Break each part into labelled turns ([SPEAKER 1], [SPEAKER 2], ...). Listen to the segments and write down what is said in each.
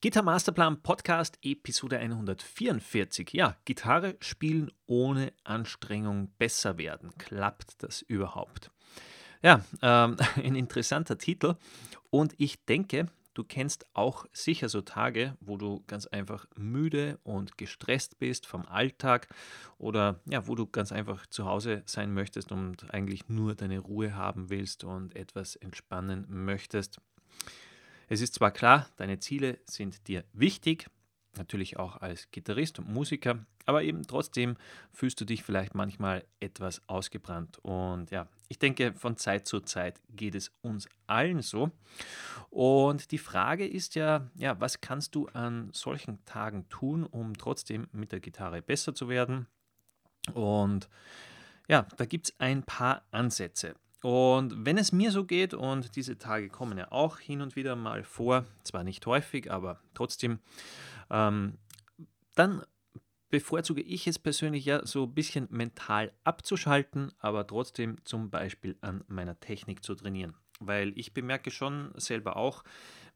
[SPEAKER 1] Gitarre Masterplan Podcast Episode 144. Ja, Gitarre spielen ohne Anstrengung besser werden. Klappt das überhaupt? Ja, ähm, ein interessanter Titel und ich denke, du kennst auch sicher so Tage, wo du ganz einfach müde und gestresst bist vom Alltag oder ja, wo du ganz einfach zu Hause sein möchtest und eigentlich nur deine Ruhe haben willst und etwas entspannen möchtest. Es ist zwar klar, deine Ziele sind dir wichtig, natürlich auch als Gitarrist und Musiker, aber eben trotzdem fühlst du dich vielleicht manchmal etwas ausgebrannt. Und ja, ich denke, von Zeit zu Zeit geht es uns allen so. Und die Frage ist ja, ja, was kannst du an solchen Tagen tun, um trotzdem mit der Gitarre besser zu werden? Und ja, da gibt es ein paar Ansätze. Und wenn es mir so geht, und diese Tage kommen ja auch hin und wieder mal vor, zwar nicht häufig, aber trotzdem, ähm, dann bevorzuge ich es persönlich ja so ein bisschen mental abzuschalten, aber trotzdem zum Beispiel an meiner Technik zu trainieren. Weil ich bemerke schon selber auch,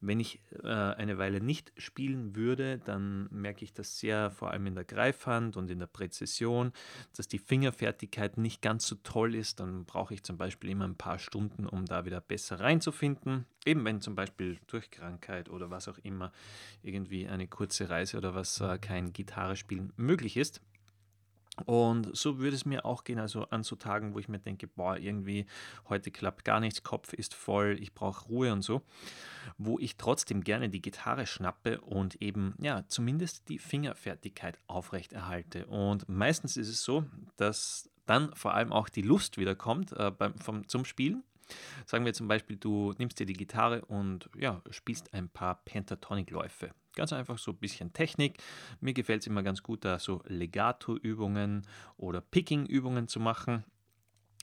[SPEAKER 1] wenn ich äh, eine Weile nicht spielen würde, dann merke ich das sehr, vor allem in der Greifhand und in der Präzision, dass die Fingerfertigkeit nicht ganz so toll ist. Dann brauche ich zum Beispiel immer ein paar Stunden, um da wieder besser reinzufinden. Eben wenn zum Beispiel durch Krankheit oder was auch immer irgendwie eine kurze Reise oder was äh, kein Gitarre spielen möglich ist. Und so würde es mir auch gehen, also an so Tagen, wo ich mir denke, boah, irgendwie heute klappt gar nichts, Kopf ist voll, ich brauche Ruhe und so, wo ich trotzdem gerne die Gitarre schnappe und eben, ja, zumindest die Fingerfertigkeit aufrechterhalte. Und meistens ist es so, dass dann vor allem auch die Lust wieder kommt äh, beim, vom, zum Spielen. Sagen wir zum Beispiel, du nimmst dir die Gitarre und ja, spielst ein paar Pentatonic-Läufe. Ganz einfach so ein bisschen Technik. Mir gefällt es immer ganz gut, da so Legato-Übungen oder Picking-Übungen zu machen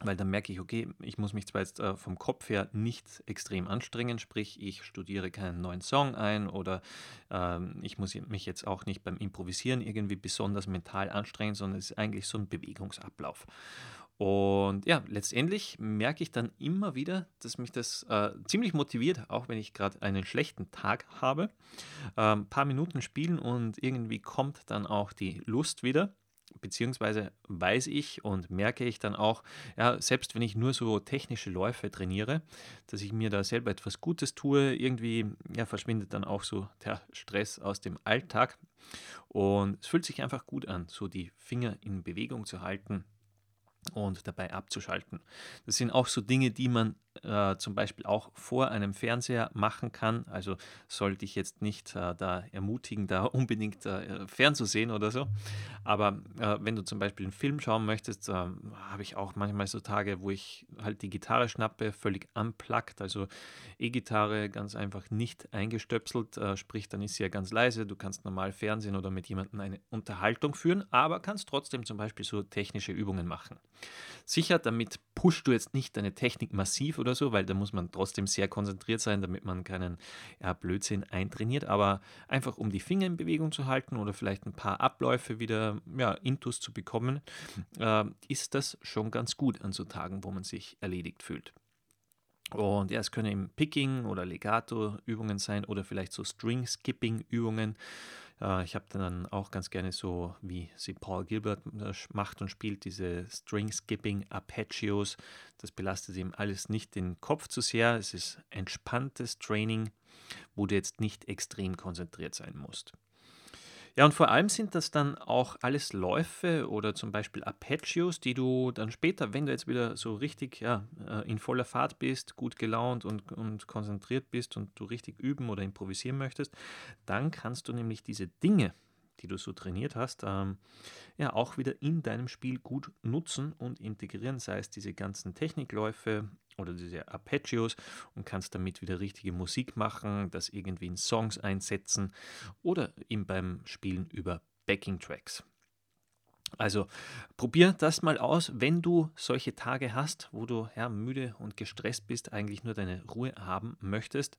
[SPEAKER 1] weil dann merke ich, okay, ich muss mich zwar jetzt äh, vom Kopf her nicht extrem anstrengen, sprich, ich studiere keinen neuen Song ein oder ähm, ich muss mich jetzt auch nicht beim Improvisieren irgendwie besonders mental anstrengen, sondern es ist eigentlich so ein Bewegungsablauf. Und ja, letztendlich merke ich dann immer wieder, dass mich das äh, ziemlich motiviert, auch wenn ich gerade einen schlechten Tag habe. Ein ähm, paar Minuten spielen und irgendwie kommt dann auch die Lust wieder. Beziehungsweise weiß ich und merke ich dann auch, ja, selbst wenn ich nur so technische Läufe trainiere, dass ich mir da selber etwas Gutes tue, irgendwie ja, verschwindet dann auch so der Stress aus dem Alltag. Und es fühlt sich einfach gut an, so die Finger in Bewegung zu halten und dabei abzuschalten. Das sind auch so Dinge, die man äh, zum Beispiel auch vor einem Fernseher machen kann. Also sollte ich jetzt nicht äh, da ermutigen, da unbedingt äh, fernzusehen oder so. Aber äh, wenn du zum Beispiel einen Film schauen möchtest, äh, habe ich auch manchmal so Tage, wo ich halt die Gitarre schnappe, völlig unplugged, also E-Gitarre ganz einfach nicht eingestöpselt, äh, sprich dann ist sie ja ganz leise, du kannst normal Fernsehen oder mit jemandem eine Unterhaltung führen, aber kannst trotzdem zum Beispiel so technische Übungen machen. Sicher, damit pusht du jetzt nicht deine Technik massiv oder so, weil da muss man trotzdem sehr konzentriert sein, damit man keinen ja, Blödsinn eintrainiert, aber einfach um die Finger in Bewegung zu halten oder vielleicht ein paar Abläufe wieder ja, intus zu bekommen, äh, ist das schon ganz gut an so Tagen, wo man sich erledigt fühlt. Und ja, es können eben Picking oder Legato-Übungen sein oder vielleicht so String-Skipping-Übungen. Äh, ich habe dann auch ganz gerne so, wie sie Paul Gilbert äh, macht und spielt, diese String-Skipping Arpeggios. Das belastet ihm alles nicht den Kopf zu sehr. Es ist entspanntes Training, wo du jetzt nicht extrem konzentriert sein musst. Ja, und vor allem sind das dann auch alles Läufe oder zum Beispiel Arpeggios, die du dann später, wenn du jetzt wieder so richtig ja, äh, in voller Fahrt bist, gut gelaunt und, und konzentriert bist und du richtig üben oder improvisieren möchtest, dann kannst du nämlich diese Dinge, die du so trainiert hast, ähm, ja auch wieder in deinem Spiel gut nutzen und integrieren, sei es diese ganzen Technikläufe oder diese Arpeggios und kannst damit wieder richtige Musik machen, das irgendwie in Songs einsetzen oder eben beim Spielen über Backing Tracks. Also probier das mal aus, wenn du solche Tage hast, wo du ja, müde und gestresst bist, eigentlich nur deine Ruhe haben möchtest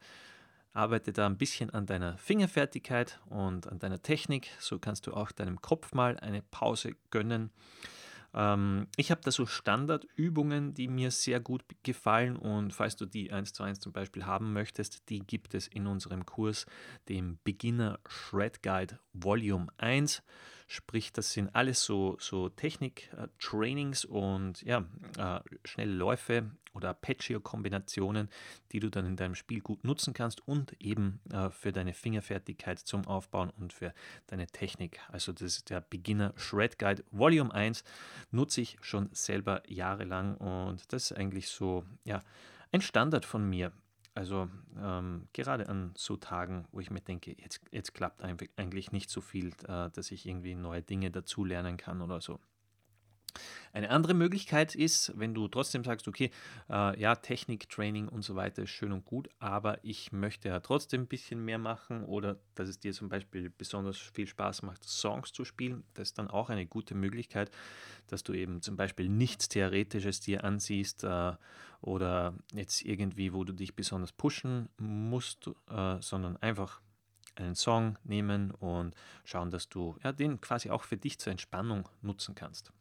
[SPEAKER 1] Arbeite da ein bisschen an deiner Fingerfertigkeit und an deiner Technik. So kannst du auch deinem Kopf mal eine Pause gönnen. Ähm, ich habe da so Standardübungen, die mir sehr gut gefallen und falls du die eins zu eins zum Beispiel haben möchtest, die gibt es in unserem Kurs, dem Beginner Shred Guide Volume 1. Sprich, das sind alles so, so Technik-Trainings und ja, äh, schnelle Läufe oder Arpeggio-Kombinationen, die du dann in deinem Spiel gut nutzen kannst und eben äh, für deine Fingerfertigkeit zum Aufbauen und für deine Technik. Also das ist der Beginner Shred Guide Volume 1, nutze ich schon selber jahrelang und das ist eigentlich so, ja, ein Standard von mir. Also ähm, gerade an so Tagen, wo ich mir denke, jetzt, jetzt klappt eigentlich nicht so viel, äh, dass ich irgendwie neue Dinge dazulernen kann oder so. Eine andere Möglichkeit ist, wenn du trotzdem sagst, okay, äh, ja, Technik, Training und so weiter ist schön und gut, aber ich möchte ja trotzdem ein bisschen mehr machen oder dass es dir zum Beispiel besonders viel Spaß macht, Songs zu spielen, das ist dann auch eine gute Möglichkeit, dass du eben zum Beispiel nichts Theoretisches dir ansiehst äh, oder jetzt irgendwie, wo du dich besonders pushen musst, äh, sondern einfach einen Song nehmen und schauen, dass du ja, den quasi auch für dich zur Entspannung nutzen kannst.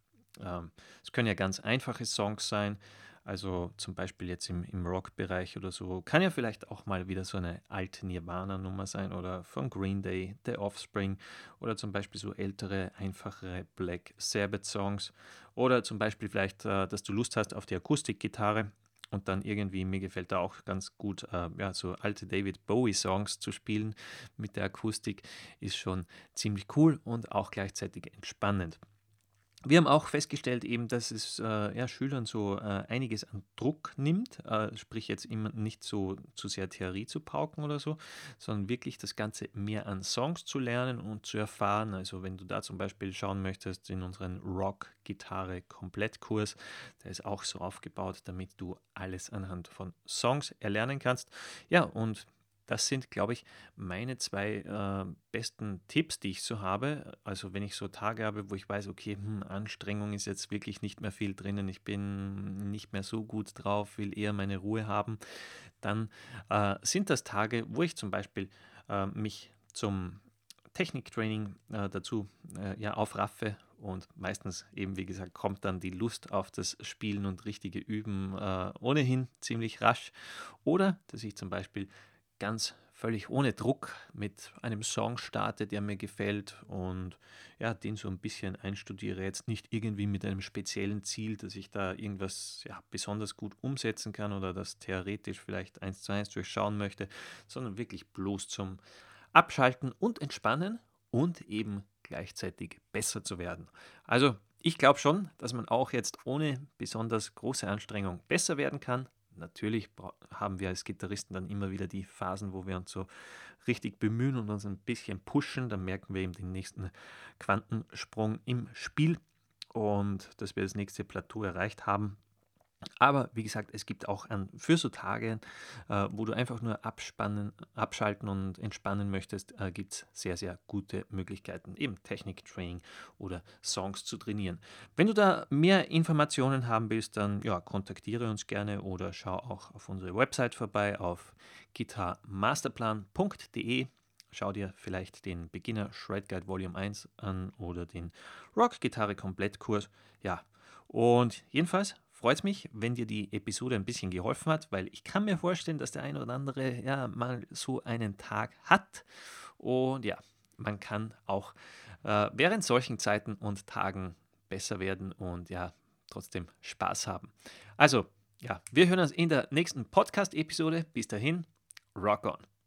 [SPEAKER 1] Ähm, es können ja ganz einfache Songs sein, also zum Beispiel jetzt im, im Rock-Bereich oder so. Kann ja vielleicht auch mal wieder so eine alte Nirvana-Nummer sein oder von Green Day, The Offspring oder zum Beispiel so ältere, einfachere Black Sabbath-Songs oder zum Beispiel vielleicht, äh, dass du Lust hast auf die Akustikgitarre und dann irgendwie, mir gefällt da auch ganz gut, äh, ja, so alte David Bowie-Songs zu spielen mit der Akustik ist schon ziemlich cool und auch gleichzeitig entspannend. Wir haben auch festgestellt, eben, dass es äh, ja, Schülern so äh, einiges an Druck nimmt, äh, sprich jetzt immer nicht so zu sehr Theorie zu pauken oder so, sondern wirklich das Ganze mehr an Songs zu lernen und zu erfahren. Also wenn du da zum Beispiel schauen möchtest in unseren Rock-Gitarre-Komplettkurs, der ist auch so aufgebaut, damit du alles anhand von Songs erlernen kannst. Ja, und das sind, glaube ich, meine zwei äh, besten Tipps, die ich so habe. Also wenn ich so Tage habe, wo ich weiß, okay, hm, Anstrengung ist jetzt wirklich nicht mehr viel drinnen, ich bin nicht mehr so gut drauf, will eher meine Ruhe haben, dann äh, sind das Tage, wo ich zum Beispiel äh, mich zum Techniktraining äh, dazu äh, ja, aufraffe und meistens eben, wie gesagt, kommt dann die Lust auf das Spielen und richtige Üben äh, ohnehin ziemlich rasch. Oder dass ich zum Beispiel ganz völlig ohne Druck mit einem Song starte, der mir gefällt und ja, den so ein bisschen einstudiere. Jetzt nicht irgendwie mit einem speziellen Ziel, dass ich da irgendwas ja, besonders gut umsetzen kann oder das theoretisch vielleicht eins zu eins durchschauen möchte, sondern wirklich bloß zum Abschalten und Entspannen und eben gleichzeitig besser zu werden. Also ich glaube schon, dass man auch jetzt ohne besonders große Anstrengung besser werden kann, natürlich haben wir als Gitarristen dann immer wieder die Phasen, wo wir uns so richtig bemühen und uns ein bisschen pushen. Dann merken wir eben den nächsten Quantensprung im Spiel und dass wir das nächste Plateau erreicht haben. Aber wie gesagt, es gibt auch an, für so Tage, äh, wo du einfach nur abspannen, abschalten und entspannen möchtest, äh, gibt es sehr, sehr gute Möglichkeiten, eben Techniktraining oder Songs zu trainieren. Wenn du da mehr Informationen haben willst, dann ja, kontaktiere uns gerne oder schau auch auf unsere Website vorbei auf gitarmasterplan.de. Schau dir vielleicht den Beginner Shred Guide Volume 1 an oder den Rock Gitarre Komplettkurs. Ja, und jedenfalls freut mich, wenn dir die Episode ein bisschen geholfen hat, weil ich kann mir vorstellen, dass der eine oder andere ja mal so einen Tag hat. Und ja, man kann auch äh, während solchen Zeiten und Tagen besser werden und ja, trotzdem Spaß haben. Also, ja, wir hören uns in der nächsten Podcast-Episode. Bis dahin, rock on!